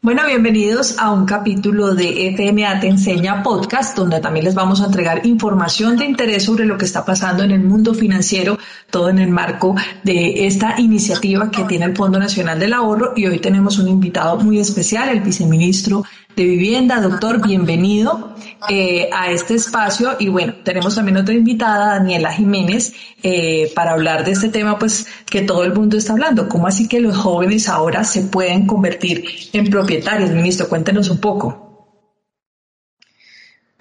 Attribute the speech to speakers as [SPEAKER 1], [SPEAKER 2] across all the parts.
[SPEAKER 1] Bueno, bienvenidos a un capítulo de FMA Te Enseña Podcast, donde también les vamos a entregar información de interés sobre lo que está pasando en el mundo financiero, todo en el marco de esta iniciativa que tiene el Fondo Nacional del Ahorro. Y hoy tenemos un invitado muy especial, el viceministro de Vivienda. Doctor, bienvenido eh, a este espacio. Y bueno, tenemos también otra invitada, Daniela Jiménez, eh, para hablar de este tema, pues que todo el mundo está hablando. ¿Cómo así que los jóvenes ahora se pueden convertir en propietarios? Ministro, cuéntenos un poco.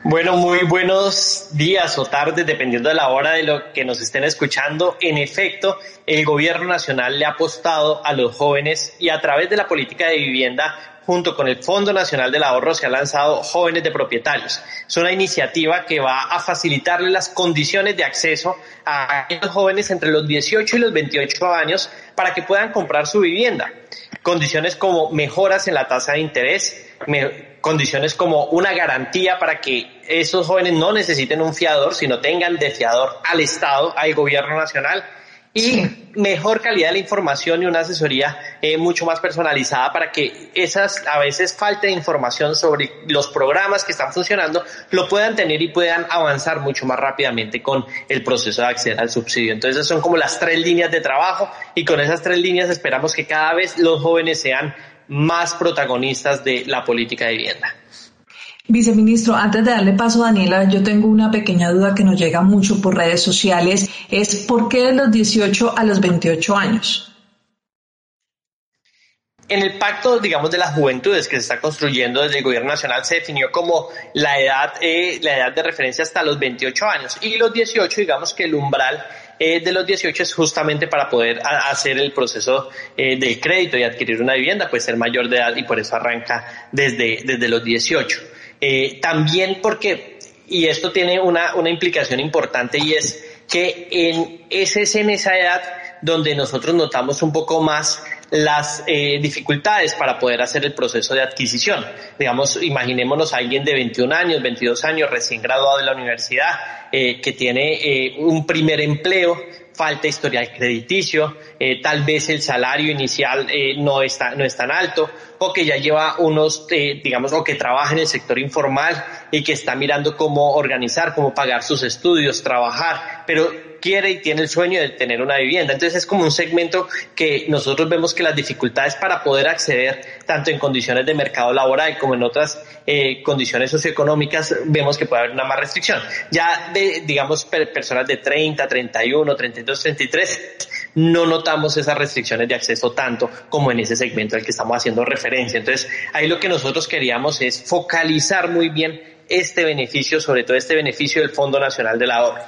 [SPEAKER 2] Bueno, muy buenos días o tardes, dependiendo de la hora de lo que nos estén escuchando. En efecto, el gobierno nacional le ha apostado a los jóvenes y a través de la política de vivienda junto con el Fondo Nacional del Ahorro, se ha lanzado Jóvenes de Propietarios. Es una iniciativa que va a facilitarle las condiciones de acceso a los jóvenes entre los 18 y los 28 años para que puedan comprar su vivienda. Condiciones como mejoras en la tasa de interés, condiciones como una garantía para que esos jóvenes no necesiten un fiador, sino tengan de fiador al Estado, al gobierno nacional y mejor calidad de la información y una asesoría eh, mucho más personalizada para que esas a veces falta de información sobre los programas que están funcionando lo puedan tener y puedan avanzar mucho más rápidamente con el proceso de acceder al subsidio. Entonces son como las tres líneas de trabajo y con esas tres líneas esperamos que cada vez los jóvenes sean más protagonistas de la política de vivienda.
[SPEAKER 1] Viceministro, antes de darle paso a Daniela, yo tengo una pequeña duda que nos llega mucho por redes sociales. Es ¿por qué de los 18 a los 28 años?
[SPEAKER 2] En el pacto, digamos, de las juventudes que se está construyendo desde el gobierno nacional se definió como la edad, eh, la edad de referencia hasta los 28 años y los 18, digamos que el umbral eh, de los 18 es justamente para poder hacer el proceso eh, del crédito y adquirir una vivienda, pues ser mayor de edad y por eso arranca desde, desde los 18. Eh, también porque, y esto tiene una, una implicación importante y es que en, ese es en esa edad donde nosotros notamos un poco más las eh, dificultades para poder hacer el proceso de adquisición. Digamos, imaginémonos a alguien de 21 años, 22 años, recién graduado de la universidad, eh, que tiene eh, un primer empleo, falta historial crediticio, eh, tal vez el salario inicial eh, no, está, no es tan alto, o que ya lleva unos, eh, digamos, o que trabaja en el sector informal y que está mirando cómo organizar, cómo pagar sus estudios, trabajar, pero quiere y tiene el sueño de tener una vivienda. Entonces es como un segmento que nosotros vemos que las dificultades para poder acceder, tanto en condiciones de mercado laboral como en otras eh, condiciones socioeconómicas, vemos que puede haber una más restricción. Ya de, digamos, personas de 30, 31, 32, 33, no notamos esas restricciones de acceso tanto como en ese segmento al que estamos haciendo referencia. Entonces, ahí lo que nosotros queríamos es focalizar muy bien este beneficio, sobre todo este beneficio del Fondo Nacional del Ahorro.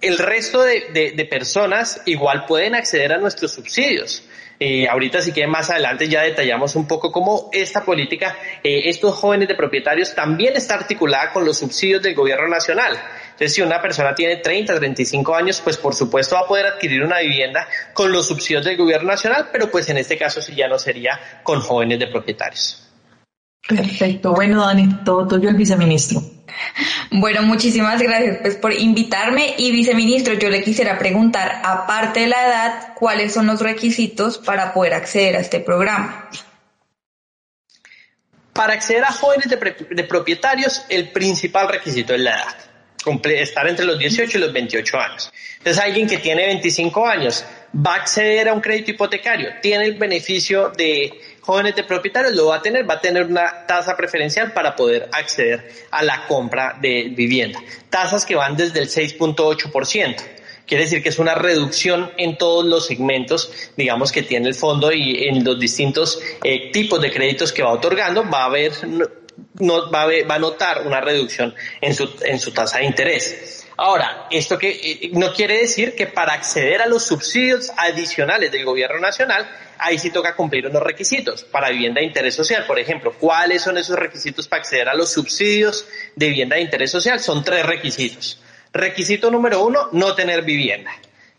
[SPEAKER 2] El resto de, personas igual pueden acceder a nuestros subsidios. Eh, ahorita sí que más adelante ya detallamos un poco cómo esta política, eh, estos jóvenes de propietarios también está articulada con los subsidios del gobierno nacional. Entonces, si una persona tiene 30, 35 años, pues por supuesto va a poder adquirir una vivienda con los subsidios del gobierno nacional, pero pues en este caso sí ya no sería con jóvenes de propietarios.
[SPEAKER 1] Perfecto. Bueno, Dani, todo tuyo el viceministro.
[SPEAKER 3] Bueno, muchísimas gracias pues, por invitarme y viceministro, yo le quisiera preguntar, aparte de la edad, ¿cuáles son los requisitos para poder acceder a este programa?
[SPEAKER 2] Para acceder a jóvenes de, propietarios, el principal requisito es la edad, estar entre los 18 y los 28 años. Entonces, alguien que tiene 25 años va a acceder a un crédito hipotecario, tiene el beneficio de jóvenes de propietarios lo va a tener, va a tener una tasa preferencial para poder acceder a la compra de vivienda. Tasas que van desde el 6.8%. Quiere decir que es una reducción en todos los segmentos, digamos, que tiene el fondo y en los distintos eh, tipos de créditos que va otorgando, va a haber, no, va, a va a notar una reducción en su, en su tasa de interés. Ahora, esto que eh, no quiere decir que para acceder a los subsidios adicionales del gobierno nacional, ahí sí toca cumplir unos requisitos para vivienda de interés social. Por ejemplo, ¿cuáles son esos requisitos para acceder a los subsidios de vivienda de interés social? Son tres requisitos. Requisito número uno, no tener vivienda.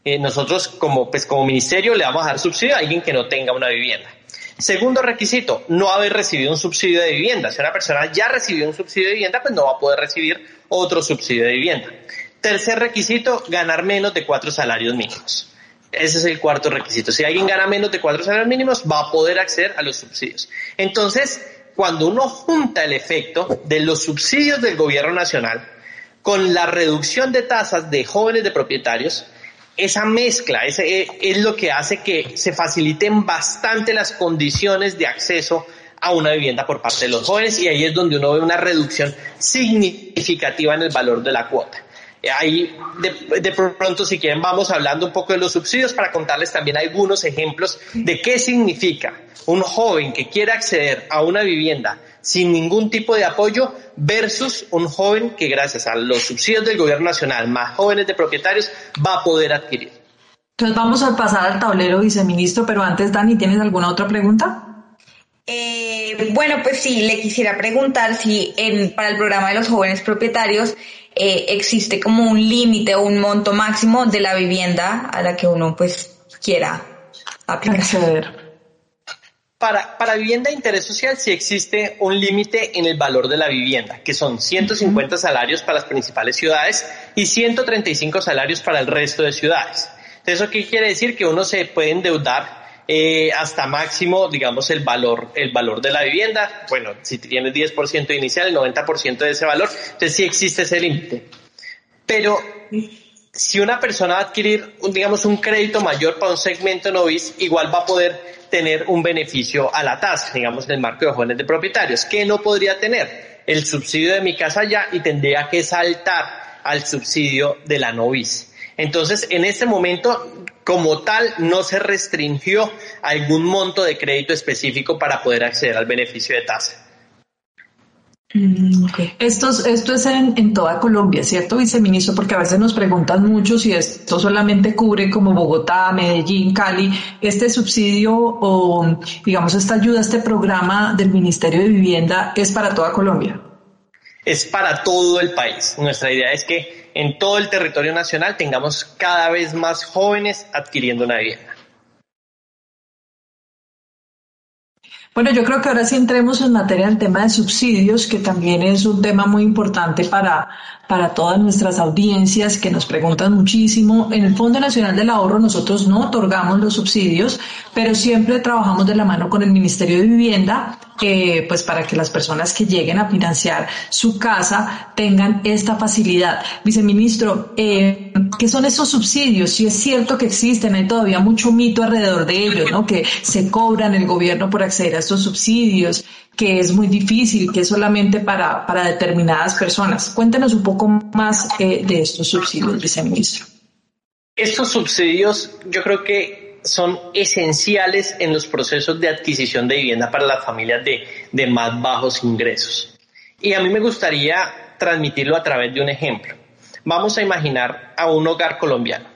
[SPEAKER 2] Eh, nosotros como, pues, como ministerio le vamos a dar subsidio a alguien que no tenga una vivienda. Segundo requisito, no haber recibido un subsidio de vivienda. Si una persona ya recibió un subsidio de vivienda, pues no va a poder recibir otro subsidio de vivienda. Tercer requisito, ganar menos de cuatro salarios mínimos. Ese es el cuarto requisito. Si alguien gana menos de cuatro salarios mínimos, va a poder acceder a los subsidios. Entonces, cuando uno junta el efecto de los subsidios del gobierno nacional con la reducción de tasas de jóvenes de propietarios, esa mezcla ese es lo que hace que se faciliten bastante las condiciones de acceso a una vivienda por parte de los jóvenes y ahí es donde uno ve una reducción significativa en el valor de la cuota. Ahí de, de, pronto, si quieren, vamos hablando un poco de los subsidios para contarles también algunos ejemplos de qué significa un joven que quiere acceder a una vivienda sin ningún tipo de apoyo versus un joven que gracias a los subsidios del gobierno nacional, más jóvenes de propietarios, va a poder adquirir.
[SPEAKER 1] Entonces vamos a pasar al tablero, viceministro, pero antes, Dani, ¿tienes alguna otra pregunta?
[SPEAKER 3] Eh, bueno, pues sí, le quisiera preguntar si en, para el programa de los jóvenes propietarios eh, existe como un límite o un monto máximo de la vivienda a la que uno pues quiera aplicar.
[SPEAKER 2] Para, para vivienda de interés social sí existe un límite en el valor de la vivienda, que son 150 salarios para las principales ciudades y 135 salarios para el resto de ciudades. ¿Eso qué quiere decir? Que uno se puede endeudar eh, hasta máximo, digamos, el valor, el valor de la vivienda. Bueno, si tienes 10% inicial, el 90% de ese valor, entonces sí existe ese límite. Pero si una persona va a adquirir, digamos, un crédito mayor para un segmento novice, igual va a poder tener un beneficio a la tasa, digamos, en el marco de jóvenes de propietarios. ¿Qué no podría tener? El subsidio de mi casa ya y tendría que saltar al subsidio de la novice. Entonces, en este momento, como tal, no se restringió algún monto de crédito específico para poder acceder al beneficio de tasa.
[SPEAKER 1] Mm, esto, esto es en, toda Colombia, ¿cierto, viceministro? Porque a veces nos preguntan mucho si esto solamente cubre como Bogotá, Medellín, Cali. Este subsidio o, digamos, esta ayuda, este programa del Ministerio de Vivienda es para toda Colombia.
[SPEAKER 2] Es para todo el país. Nuestra idea es que en todo el territorio nacional tengamos cada vez más jóvenes adquiriendo una vivienda.
[SPEAKER 1] Bueno, yo creo que ahora sí entremos en materia del tema de subsidios, que también es un tema muy importante para, para todas nuestras audiencias que nos preguntan muchísimo. En el Fondo Nacional del Ahorro nosotros no otorgamos los subsidios, pero siempre trabajamos de la mano con el Ministerio de Vivienda, eh, pues para que las personas que lleguen a financiar su casa tengan esta facilidad. Viceministro, eh, ¿qué son esos subsidios? Si es cierto que existen, hay todavía mucho mito alrededor de ellos, ¿no? Que se cobran el gobierno por acceder a estos subsidios, que es muy difícil, que es solamente para, para determinadas personas. Cuéntenos un poco más eh, de estos subsidios, viceministro.
[SPEAKER 2] Estos subsidios yo creo que son esenciales en los procesos de adquisición de vivienda para las familias de, de más bajos ingresos. Y a mí me gustaría transmitirlo a través de un ejemplo. Vamos a imaginar a un hogar colombiano.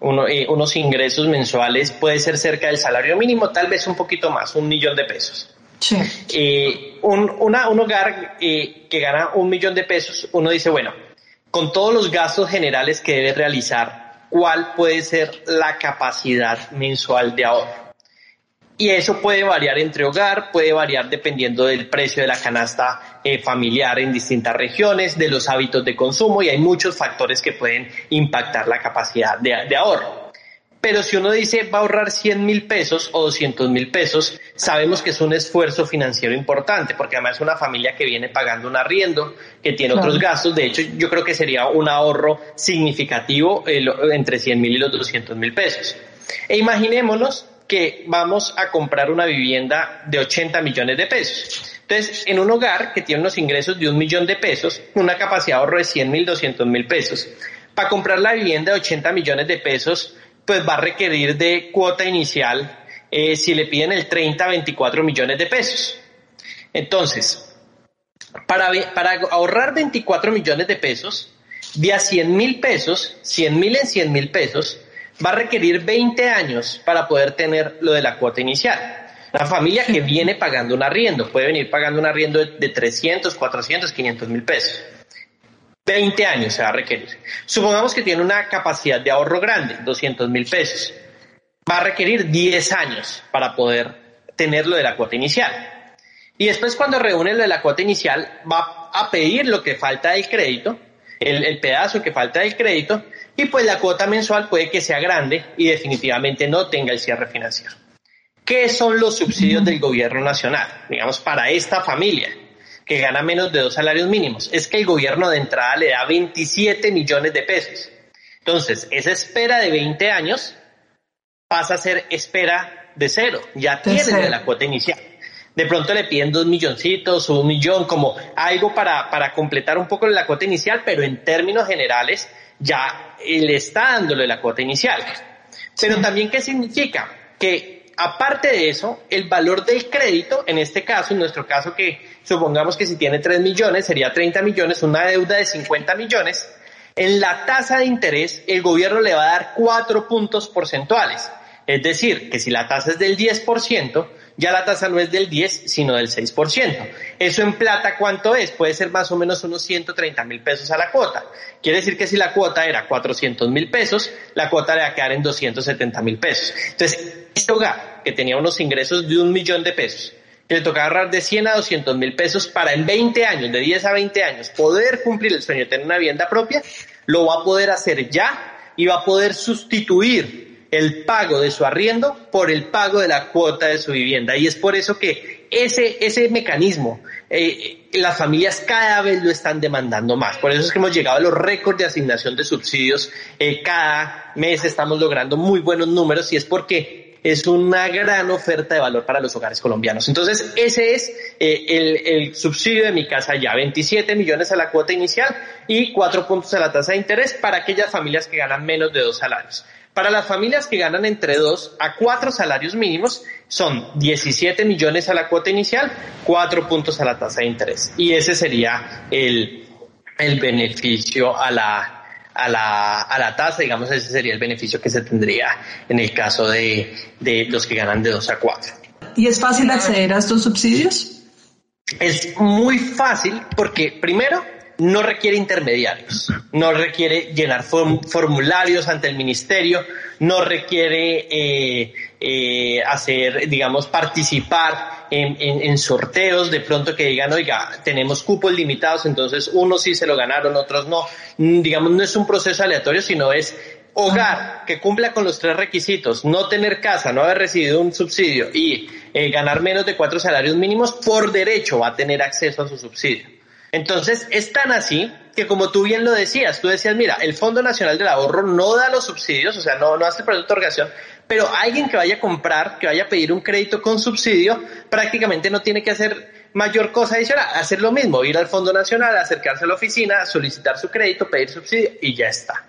[SPEAKER 2] Uno, eh, unos ingresos mensuales puede ser cerca del salario mínimo, tal vez un poquito más, un millón de pesos. Sí. Eh, un, una, un hogar eh, que gana un millón de pesos, uno dice, bueno, con todos los gastos generales que debe realizar, ¿cuál puede ser la capacidad mensual de ahorro? Y eso puede variar entre hogar, puede variar dependiendo del precio de la canasta eh, familiar en distintas regiones, de los hábitos de consumo y hay muchos factores que pueden impactar la capacidad de, de ahorro. Pero si uno dice va a ahorrar 100 mil pesos o 200 mil pesos, sabemos que es un esfuerzo financiero importante, porque además es una familia que viene pagando un arriendo, que tiene otros gastos. De hecho, yo creo que sería un ahorro significativo eh, entre 100 mil y los 200 mil pesos. E imaginémonos que vamos a comprar una vivienda de 80 millones de pesos. Entonces, en un hogar que tiene unos ingresos de un millón de pesos, una capacidad de ahorro de 100 mil, 200 mil pesos, para comprar la vivienda de 80 millones de pesos, pues va a requerir de cuota inicial eh, si le piden el 30 a 24 millones de pesos. Entonces, para, para ahorrar 24 millones de pesos, de a 100 mil pesos, 100 mil en 100 mil pesos, va a requerir 20 años para poder tener lo de la cuota inicial. La familia que viene pagando un arriendo puede venir pagando un arriendo de, de 300, 400, 500 mil pesos. 20 años se va a requerir. Supongamos que tiene una capacidad de ahorro grande, 200 mil pesos. Va a requerir 10 años para poder tener lo de la cuota inicial. Y después cuando reúne lo de la cuota inicial, va a pedir lo que falta del crédito, el, el pedazo que falta del crédito, y pues la cuota mensual puede que sea grande y definitivamente no tenga el cierre financiero. ¿Qué son los subsidios del gobierno nacional? Digamos, para esta familia que gana menos de dos salarios mínimos. Es que el gobierno de entrada le da 27 millones de pesos. Entonces, esa espera de 20 años pasa a ser espera de cero. Ya tienen de la cuota inicial. De pronto le piden dos milloncitos o un millón, como algo para, para completar un poco la cuota inicial, pero en términos generales ya le está dándole la cuota inicial. Pero también, ¿qué significa? Que Aparte de eso, el valor del crédito, en este caso, en nuestro caso que supongamos que si tiene 3 millones, sería 30 millones, una deuda de 50 millones, en la tasa de interés el gobierno le va a dar 4 puntos porcentuales. Es decir, que si la tasa es del 10%, ya la tasa no es del 10, sino del 6%. Eso en plata, ¿cuánto es? Puede ser más o menos unos 130 mil pesos a la cuota. Quiere decir que si la cuota era 400 mil pesos, la cuota le va a quedar en 270 mil pesos. Entonces, este hogar que tenía unos ingresos de un millón de pesos, que le tocaba ahorrar de 100 a 200 mil pesos para en 20 años, de 10 a 20 años, poder cumplir el sueño de tener una vivienda propia, lo va a poder hacer ya y va a poder sustituir el pago de su arriendo por el pago de la cuota de su vivienda. Y es por eso que ese, ese mecanismo, eh, las familias cada vez lo están demandando más. Por eso es que hemos llegado a los récords de asignación de subsidios. Eh, cada mes estamos logrando muy buenos números y es porque es una gran oferta de valor para los hogares colombianos. Entonces, ese es eh, el, el, subsidio de mi casa ya, 27 millones a la cuota inicial y 4 puntos a la tasa de interés para aquellas familias que ganan menos de dos salarios. Para las familias que ganan entre 2 a 4 salarios mínimos, son 17 millones a la cuota inicial, 4 puntos a la tasa de interés. Y ese sería el, el beneficio a la, a la, a la tasa, digamos, ese sería el beneficio que se tendría en el caso de, de los que ganan de 2 a 4.
[SPEAKER 1] ¿Y es fácil acceder a estos subsidios?
[SPEAKER 2] Es muy fácil porque, primero, no requiere intermediarios, no requiere llenar formularios ante el ministerio, no requiere eh, eh, hacer, digamos, participar en, sorteos, de pronto que digan, oiga, tenemos cupos limitados, entonces unos sí se lo ganaron, otros no. Mm, digamos, no es un proceso aleatorio, sino es hogar que cumpla con los tres requisitos, no tener casa, no haber recibido un subsidio y eh, ganar menos de cuatro salarios mínimos, por derecho va a tener acceso a su subsidio. Entonces, es tan así que como tú bien lo decías, tú decías, mira, el Fondo Nacional del Ahorro no da los subsidios, o sea, no, no hace el proceso de otorgación, pero alguien que vaya a comprar, que vaya a pedir un crédito con subsidio, prácticamente no tiene que hacer mayor cosa adicional, hacer lo mismo, ir al Fondo Nacional, acercarse a la oficina, solicitar su crédito, pedir subsidio y ya está.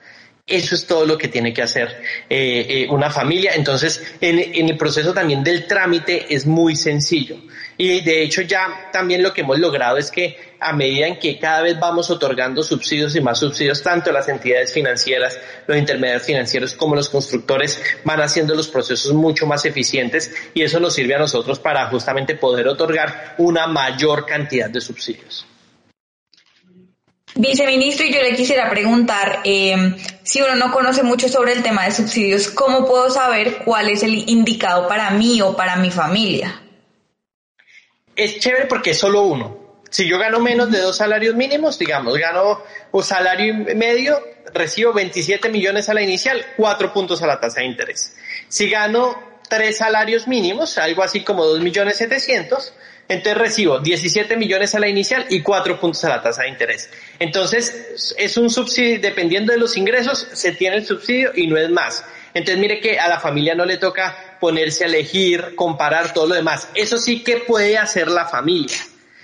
[SPEAKER 2] Eso es todo lo que tiene que hacer eh, eh, una familia. Entonces, en, en, el proceso también del trámite es muy sencillo. Y de hecho ya también lo que hemos logrado es que a medida en que cada vez vamos otorgando subsidios y más subsidios, tanto las entidades financieras, los intermediarios financieros como los constructores van haciendo los procesos mucho más eficientes y eso nos sirve a nosotros para justamente poder otorgar una mayor cantidad de subsidios.
[SPEAKER 3] Viceministro, y yo le quisiera preguntar, eh, si uno no conoce mucho sobre el tema de subsidios, ¿cómo puedo saber cuál es el indicado para mí o para mi familia?
[SPEAKER 2] Es chévere porque es solo uno. Si yo gano menos de dos salarios mínimos, digamos, gano un salario medio, recibo 27 millones a la inicial, cuatro puntos a la tasa de interés. Si gano tres salarios mínimos, algo así como dos millones setecientos, entonces recibo 17 millones a la inicial y 4 puntos a la tasa de interés. Entonces es un subsidio, dependiendo de los ingresos, se tiene el subsidio y no es más. Entonces mire que a la familia no le toca ponerse a elegir, comparar todo lo demás. Eso sí que puede hacer la familia.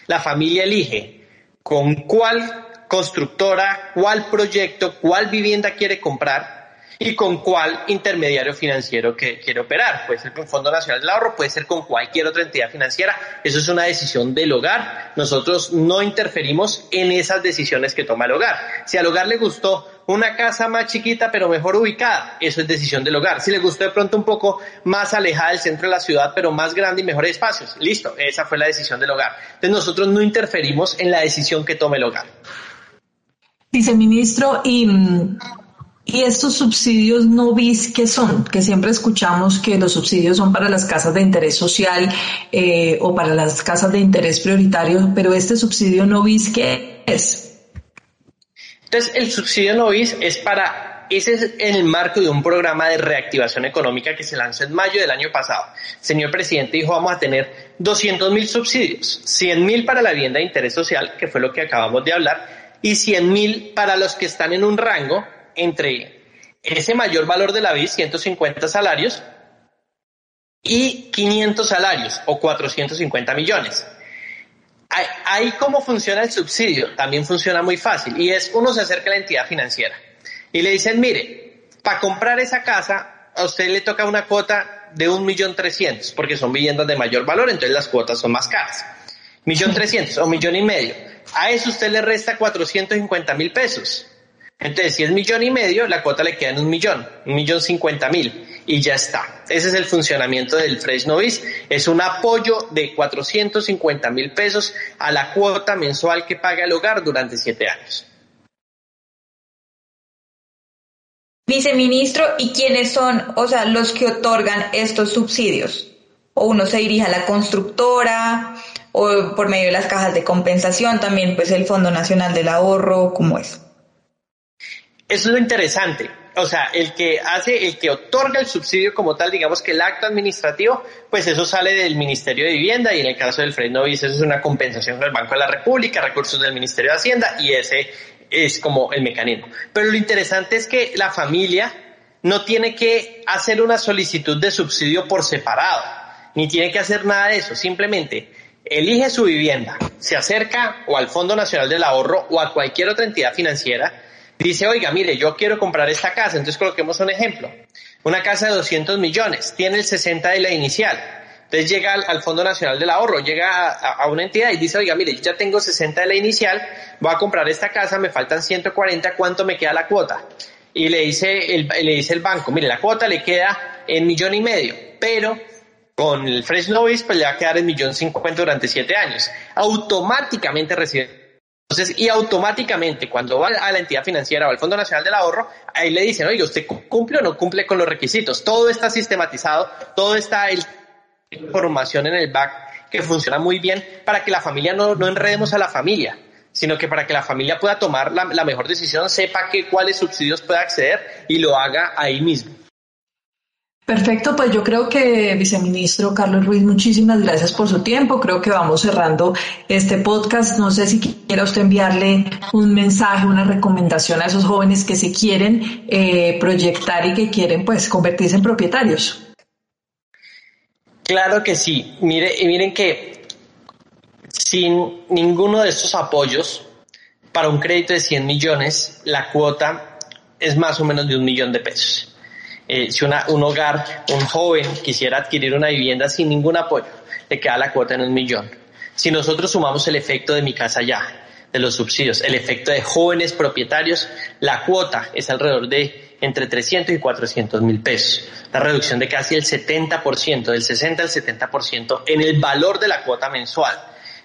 [SPEAKER 2] La familia elige con cuál constructora, cuál proyecto, cuál vivienda quiere comprar y con cuál intermediario financiero que quiere operar. Puede ser con Fondo Nacional del Ahorro, puede ser con cualquier otra entidad financiera. Eso es una decisión del hogar. Nosotros no interferimos en esas decisiones que toma el hogar. Si al hogar le gustó una casa más chiquita pero mejor ubicada, eso es decisión del hogar. Si le gustó de pronto un poco más alejada del centro de la ciudad pero más grande y mejores espacios, listo, esa fue la decisión del hogar. Entonces nosotros no interferimos en la decisión que tome el hogar.
[SPEAKER 1] Viceministro, y mm, ¿Y estos subsidios no bis qué son? Que siempre escuchamos que los subsidios son para las casas de interés social eh, o para las casas de interés prioritario, pero este subsidio no bis qué es?
[SPEAKER 2] Entonces, el subsidio no bis es para Ese es el marco de un programa de reactivación económica que se lanzó en mayo del año pasado. señor presidente dijo vamos a tener 200 mil subsidios, 100 mil para la vivienda de interés social, que fue lo que acabamos de hablar, y 100 mil para los que están en un rango entre ese mayor valor de la vida, 150 salarios, y 500 salarios o 450 millones. Ahí cómo funciona el subsidio, también funciona muy fácil y es uno se acerca a la entidad financiera y le dicen, mire, para comprar esa casa a usted le toca una cuota de un millón trescientos porque son viviendas de mayor valor, entonces las cuotas son más caras. Millón trescientos o millón y medio. A eso usted le resta 450 mil pesos. Entonces, si es millón y medio, la cuota le queda en un millón, un millón cincuenta mil y ya está. Ese es el funcionamiento del Fresh Novice. Es un apoyo de 450 mil pesos a la cuota mensual que paga el hogar durante siete años.
[SPEAKER 3] Viceministro, ¿y quiénes son, o sea, los que otorgan estos subsidios? ¿O uno se dirige a la constructora o por medio de las cajas de compensación, también pues el Fondo Nacional del Ahorro, ¿cómo es?
[SPEAKER 2] Es lo interesante. O sea, el que hace, el que otorga el subsidio como tal, digamos que el acto administrativo, pues eso sale del Ministerio de Vivienda y en el caso del Fred Novis eso es una compensación del Banco de la República, recursos del Ministerio de Hacienda y ese es como el mecanismo. Pero lo interesante es que la familia no tiene que hacer una solicitud de subsidio por separado, ni tiene que hacer nada de eso, simplemente elige su vivienda, se acerca o al Fondo Nacional del Ahorro o a cualquier otra entidad financiera, dice, oiga, mire, yo quiero comprar esta casa, entonces coloquemos un ejemplo. Una casa de 200 millones, tiene el 60 de la inicial. Entonces llega al, Fondo Nacional del Ahorro, llega a, una entidad y dice, oiga, mire, yo ya tengo 60 de la inicial, voy a comprar esta casa, me faltan 140, ¿cuánto me queda la cuota? Y le dice el, le dice el banco, mire, la cuota le queda en millón y medio, pero con el Fresh Novice pues le va a quedar en millón cincuenta durante siete años. Automáticamente recibe entonces, y automáticamente cuando va a la entidad financiera o al Fondo Nacional del Ahorro, ahí le dicen, oye, ¿usted cumple o no cumple con los requisitos? Todo está sistematizado, todo está el información en el back que funciona muy bien para que la familia no, no enredemos a la familia, sino que para que la familia pueda tomar la, mejor decisión, sepa que cuáles subsidios puede acceder y lo haga ahí mismo.
[SPEAKER 1] Perfecto, pues yo creo que, viceministro Carlos Ruiz, muchísimas gracias por su tiempo. Creo que vamos cerrando este podcast. No sé si quiera usted enviarle un mensaje, una recomendación a esos jóvenes que se quieren eh, proyectar y que quieren pues convertirse en propietarios.
[SPEAKER 2] Claro que sí. Mire, y miren que sin ninguno de estos apoyos, para un crédito de 100 millones, la cuota es más o menos de un millón de pesos. Eh, si una, un hogar, un joven quisiera adquirir una vivienda sin ningún apoyo, le queda la cuota en un millón. Si nosotros sumamos el efecto de mi casa ya, de los subsidios, el efecto de jóvenes propietarios, la cuota es alrededor de entre 300 y 400 mil pesos. La reducción de casi el 70%, del 60 al 70% en el valor de la cuota mensual.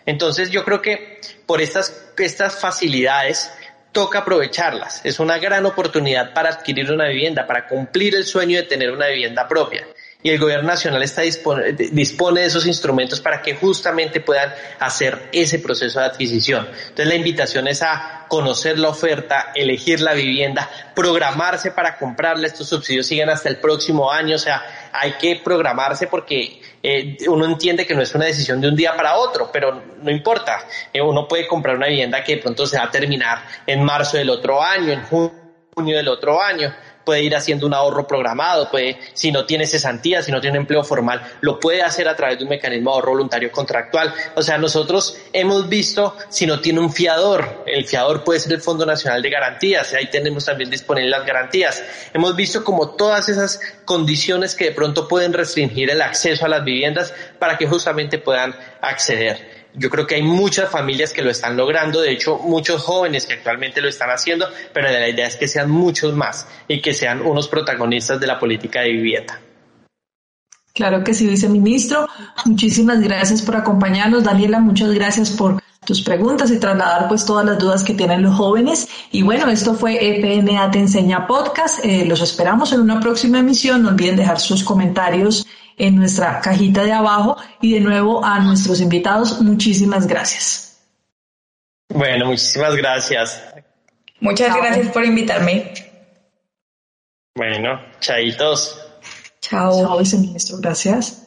[SPEAKER 2] Entonces yo creo que por estas, estas facilidades toca aprovecharlas. Es una gran oportunidad para adquirir una vivienda, para cumplir el sueño de tener una vivienda propia. Y el gobierno nacional está dispone, dispone de esos instrumentos para que justamente puedan hacer ese proceso de adquisición. Entonces la invitación es a conocer la oferta, elegir la vivienda, programarse para comprarla. Estos subsidios siguen hasta el próximo año. O sea, hay que programarse porque eh, uno entiende que no es una decisión de un día para otro, pero no importa. Eh, uno puede comprar una vivienda que de pronto se va a terminar en marzo del otro año, en junio del otro año puede ir haciendo un ahorro programado, puede, si no tiene cesantía, si no tiene empleo formal, lo puede hacer a través de un mecanismo de ahorro voluntario contractual. O sea, nosotros hemos visto si no tiene un fiador, el fiador puede ser el Fondo Nacional de Garantías, ahí tenemos también disponibles las garantías. Hemos visto como todas esas condiciones que de pronto pueden restringir el acceso a las viviendas para que justamente puedan acceder. Yo creo que hay muchas familias que lo están logrando, de hecho muchos jóvenes que actualmente lo están haciendo, pero la idea es que sean muchos más y que sean unos protagonistas de la política de vivienda.
[SPEAKER 1] Claro que sí, viceministro. Muchísimas gracias por acompañarnos. Daniela, muchas gracias por tus preguntas y trasladar pues todas las dudas que tienen los jóvenes. Y bueno, esto fue EPNA Te Enseña Podcast. Eh, los esperamos en una próxima emisión. No olviden dejar sus comentarios en nuestra cajita de abajo y de nuevo a nuestros invitados, muchísimas gracias.
[SPEAKER 2] Bueno, muchísimas gracias.
[SPEAKER 3] Muchas gracias por invitarme.
[SPEAKER 2] Bueno, chaitos.
[SPEAKER 1] Chao. Chao, viceministro. Gracias.